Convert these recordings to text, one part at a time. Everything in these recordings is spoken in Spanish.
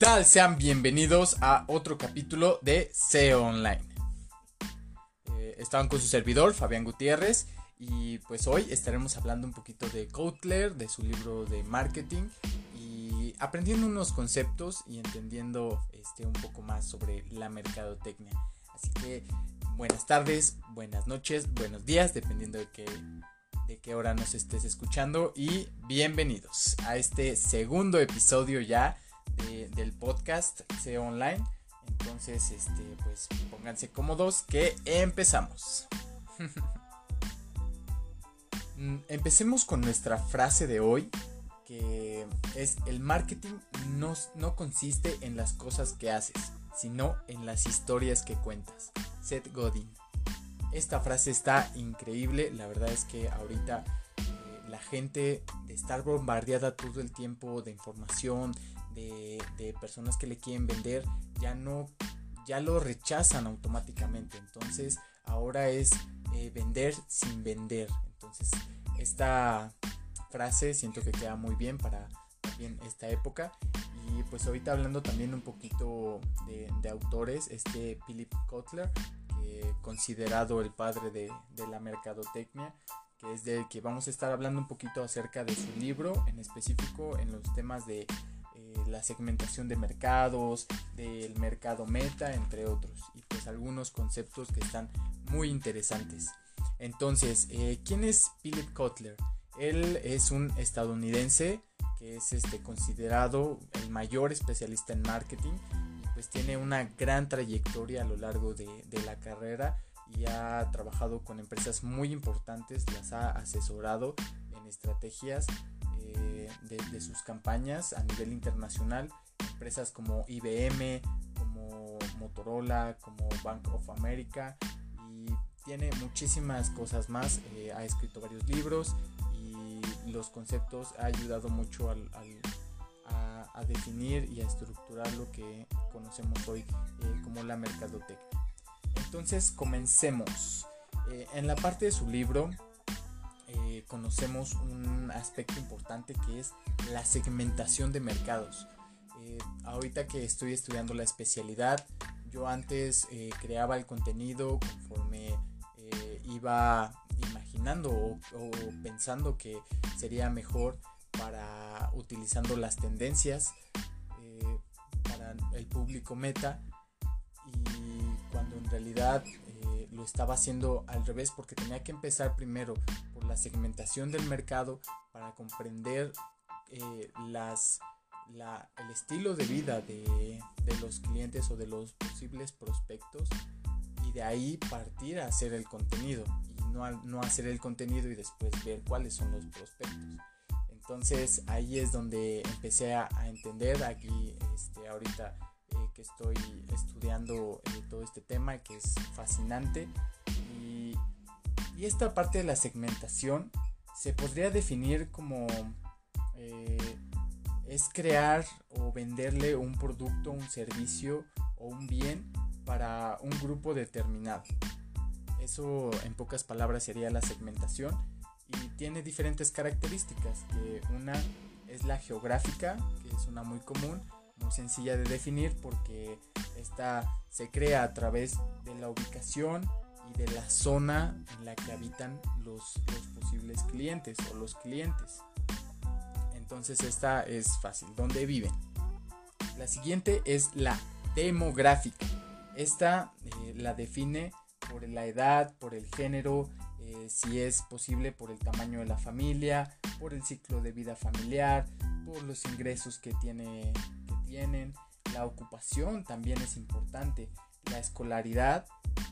tal? Sean bienvenidos a otro capítulo de SEO Online. Eh, estaban con su servidor, Fabián Gutiérrez, y pues hoy estaremos hablando un poquito de Kotler, de su libro de marketing, y aprendiendo unos conceptos y entendiendo este, un poco más sobre la mercadotecnia. Así que buenas tardes, buenas noches, buenos días, dependiendo de qué, de qué hora nos estés escuchando, y bienvenidos a este segundo episodio ya del podcast SEO Online. Entonces, este, pues pónganse cómodos que empezamos. Mm, empecemos con nuestra frase de hoy, que es el marketing no, no consiste en las cosas que haces, sino en las historias que cuentas. Seth Godin. Esta frase está increíble, la verdad es que ahorita eh, la gente de estar bombardeada todo el tiempo de información, de, personas que le quieren vender ya no ya lo rechazan automáticamente. Entonces ahora es eh, vender sin vender. Entonces esta frase siento que queda muy bien para también esta época. Y pues ahorita hablando también un poquito de, autores este Philip Kotler considerado el padre de, de la mercadotecnia que es del que vamos a estar hablando un poquito acerca de su libro en específico en los temas de la segmentación de mercados, del mercado meta, entre otros. Y pues algunos conceptos que están muy interesantes. Entonces, eh, ¿quién es Philip Kotler? Él es un estadounidense que es este, considerado el mayor especialista en marketing pues tiene una gran trayectoria a lo largo de, de la carrera y ha trabajado con empresas muy importantes, las ha asesorado en estrategias de, sus campañas a nivel internacional. Empresas como IBM, como Motorola, como Bank of America y tiene muchísimas cosas más. Eh, ha escrito varios libros y los conceptos ha ayudado mucho al, a, definir y a estructurar lo que conocemos hoy eh, como la mercadotecnia. Entonces comencemos. Eh, en la parte de su libro conocemos un aspecto importante que es la segmentación de mercados. Eh, ahorita que estoy estudiando la especialidad, yo antes eh, creaba el contenido conforme iba imaginando o, pensando que sería mejor para utilizando las tendencias para el público meta y cuando en realidad lo estaba haciendo al revés porque tenía que empezar primero la segmentación del mercado para comprender eh, las, el estilo de vida de, los clientes o de los posibles prospectos y de ahí partir a hacer el contenido y no, no hacer el contenido y después ver cuáles son los prospectos. Entonces ahí es donde empecé a, entender aquí este, ahorita que estoy estudiando eh, todo este tema que es fascinante y, esta parte de la segmentación se podría definir como eh, es crear o venderle un producto, un servicio o un bien para un grupo determinado. Eso en pocas palabras sería la segmentación y tiene diferentes características. Que una es la geográfica, que es una muy común, muy sencilla de definir porque esta se crea a través de la ubicación y de la zona en la que habitan los, posibles clientes o los clientes. Entonces esta es fácil, ¿dónde viven? La siguiente es la demográfica. Esta eh, la define por la edad, por el género, eh, si es posible por el tamaño de la familia, por el ciclo de vida familiar, por los ingresos que tiene tienen, la ocupación también es importante, la escolaridad,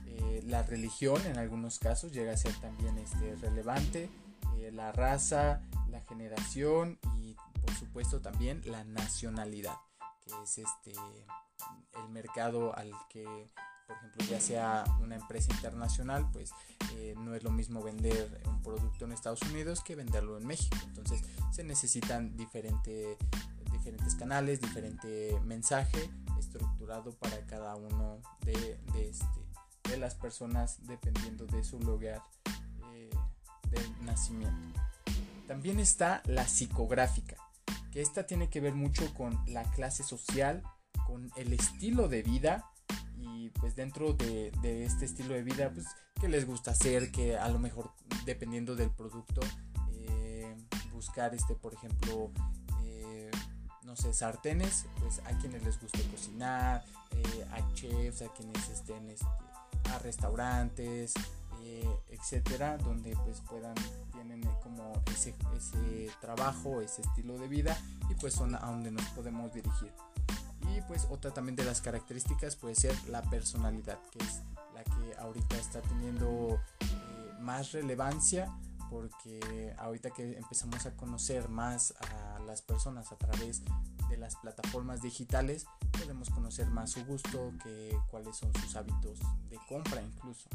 eh, la religión en algunos casos llega a ser también este, relevante, eh, la raza, la generación y por supuesto también la nacionalidad, que es este, el mercado al que por ejemplo, ya sea una empresa internacional, pues eh, no es lo mismo vender un producto en Estados Unidos que venderlo en México. Entonces se necesitan diferentes diferentes canales, diferente mensaje estructurado para cada uno de, este, de las personas dependiendo de su lugar eh, de nacimiento. También está la psicográfica, que esta tiene que ver mucho con la clase social con el estilo de vida y pues dentro de, este estilo de vida pues qué les gusta hacer, que a lo mejor dependiendo del producto eh, buscar este por ejemplo eh, no sé sartenes pues a quienes les guste cocinar eh, a chefs a quienes estén este, a restaurantes etcétera donde pues puedan tienen como ese, ese trabajo ese estilo de vida y pues son a donde nos podemos dirigir. Y pues otra también de las características puede ser la personalidad, que es la que ahorita está teniendo eh, más relevancia porque ahorita que empezamos a conocer más a las personas a través de las plataformas digitales, podemos conocer más su gusto, que, cuáles son sus hábitos de compra incluso.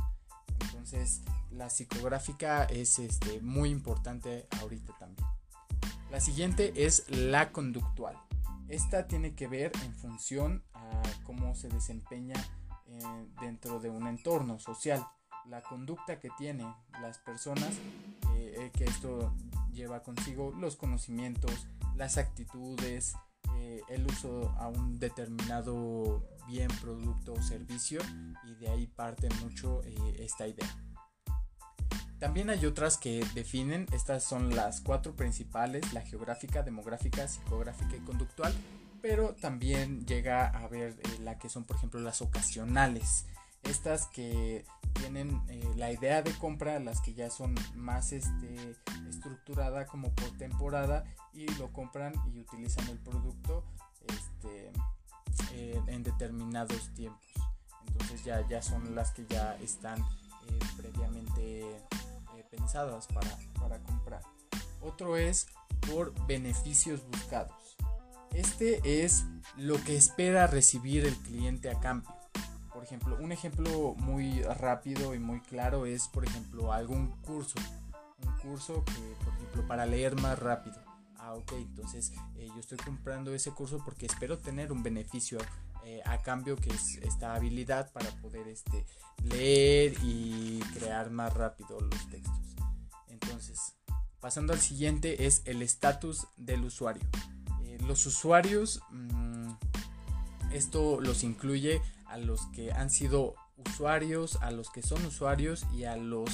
Entonces la psicográfica es este, muy importante ahorita también. La siguiente es la conductual. Esta tiene que ver en función a cómo se desempeña eh, dentro de un entorno social. La conducta que tienen las personas, eh, eh, que esto lleva consigo los conocimientos, las actitudes, el uso a un determinado bien, producto o servicio y de ahí parte mucho esta idea. También hay otras que definen, estas son las cuatro principales, la geográfica, demográfica, psicográfica y conductual, pero también llega a ver eh, la que son por ejemplo las ocasionales, estas que tienen eh, la idea de compra, las que ya son más este, estructurada como por temporada y lo compran y utilizan el producto este, en determinados tiempos. Entonces ya, ya son las que ya están eh, previamente pensadas para, para comprar. Otro es por beneficios buscados. Este es lo que espera recibir el cliente a cambio. Por ejemplo, un ejemplo muy rápido y muy claro es, por ejemplo, algún curso. Un curso que, por ejemplo, para leer más rápido. Ah, ok, entonces eh, yo estoy comprando ese curso porque espero tener un beneficio eh, a cambio que es esta habilidad para poder este, leer y crear más rápido los textos. Entonces, pasando al siguiente es el estatus del usuario. Eh, los usuarios, mm, esto los incluye a los que han sido usuarios, a los que son usuarios y a los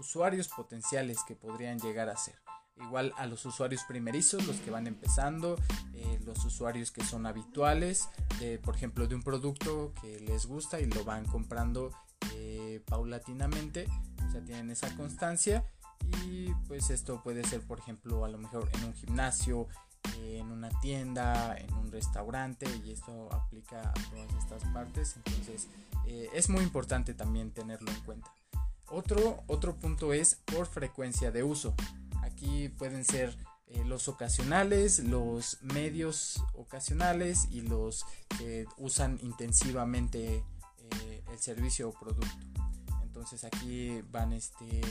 usuarios potenciales que podrían llegar a ser. Igual a los usuarios primerizos, los que van empezando, eh, los usuarios que son habituales, por ejemplo, de un producto que les gusta y lo van comprando eh, paulatinamente, o sea, tienen esa constancia y pues esto puede ser, por ejemplo, a lo mejor en un gimnasio, en una tienda, en un restaurante y esto aplica a todas estas partes. Entonces eh, es muy importante también tenerlo en cuenta. Otro, otro punto es por frecuencia de uso. Aquí pueden ser eh, los ocasionales, los medios ocasionales y los que usan intensivamente eh, el servicio o producto. Entonces aquí van este,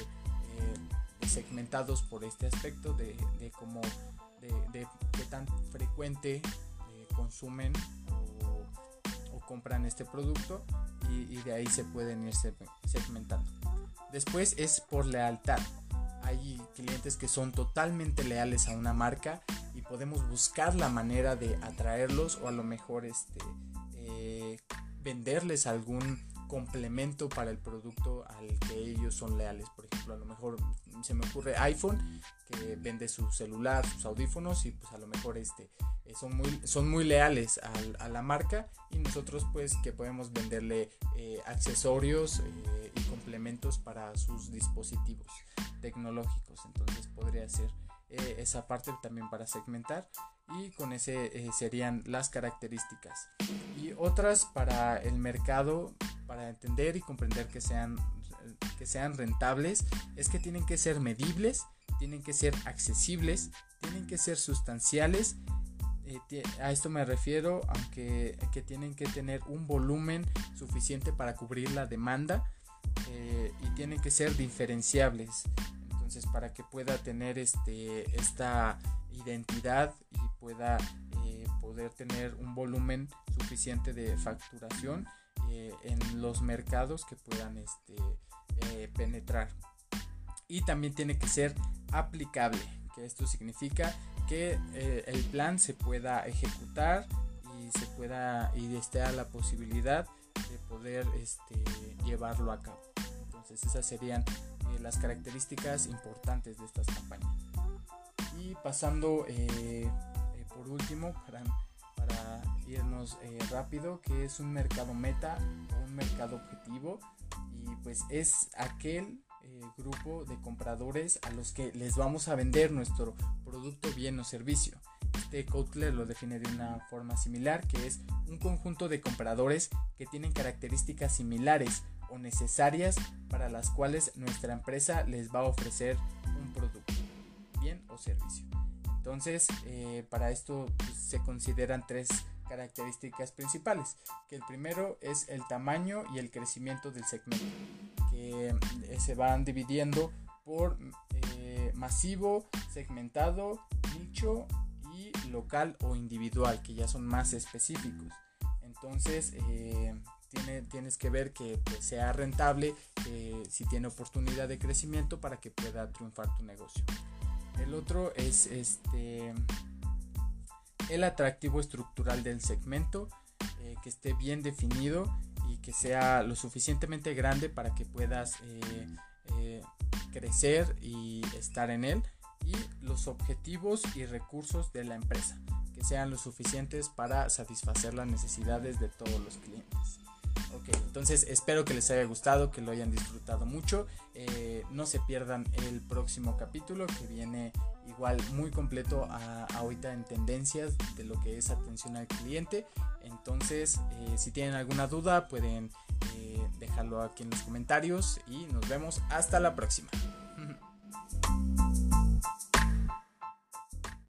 segmentados por este aspecto de, cómo de, qué tan frecuente eh, consumen o, compran este producto y, de ahí se pueden ir segmentando. Después es por lealtad. Hay clientes que son totalmente leales a una marca y podemos buscar la manera de atraerlos o a lo mejor este, eh, venderles algún complemento para el producto al que ellos son leales. Por ejemplo, a lo mejor se me ocurre iPhone que vende su celular, sus audífonos y pues a lo mejor este eh, son muy son muy leales a, la marca y nosotros pues que podemos venderle eh, accesorios eh, y complementos para sus dispositivos tecnológicos. Entonces podría ser esa parte también para segmentar y con ese serían las características y otras para el mercado para entender y comprender que sean, que sean rentables es que tienen que ser medibles, tienen que ser accesibles, tienen que ser sustanciales. Eh, a esto me refiero, aunque que tienen que tener un volumen suficiente para cubrir la demanda eh, y tienen que ser diferenciables. Entonces, para que pueda tener este, esta identidad y pueda eh, poder tener un volumen suficiente de facturación, en los mercados que puedan este, penetrar. Y también tiene que ser aplicable, que esto significa que eh, el plan se pueda ejecutar y se pueda y esté a la posibilidad de poder este, llevarlo a cabo. Entonces esas serían eh, las características importantes de estas campañas. Y pasando eh, por último, para, para irnos rápido, que es un mercado meta o un mercado objetivo. Y pues es aquel grupo de compradores a los que les vamos a vender nuestro producto, bien o servicio. Este Kotler lo define de una forma similar, que es un conjunto de compradores que tienen características similares o necesarias para las cuales nuestra empresa les va a ofrecer un producto, bien o servicio. Entonces, eh, para esto pues, se consideran tres características principales, que el primero es el tamaño y el crecimiento del segmento, eh, se van dividiendo por eh, masivo, segmentado, nicho y local o individual, que ya son más específicos. Entonces, tienes que ver que pues, sea rentable, si tiene oportunidad de crecimiento para que pueda triunfar tu negocio. El otro es este el atractivo estructural del segmento, eh, que esté bien definido y que sea lo suficientemente grande para que puedas eh, eh, crecer y estar en él. Y los objetivos y recursos de la empresa, que sean lo suficientes para satisfacer las necesidades de todos los clientes. Ok, entonces espero que les haya gustado, que lo hayan disfrutado mucho. Eh, no se pierdan el próximo capítulo que viene igual muy completo a, ahorita en tendencias de lo que es atención al cliente. Entonces, eh, si tienen alguna duda, pueden eh, dejarlo aquí en los comentarios y nos vemos hasta la próxima.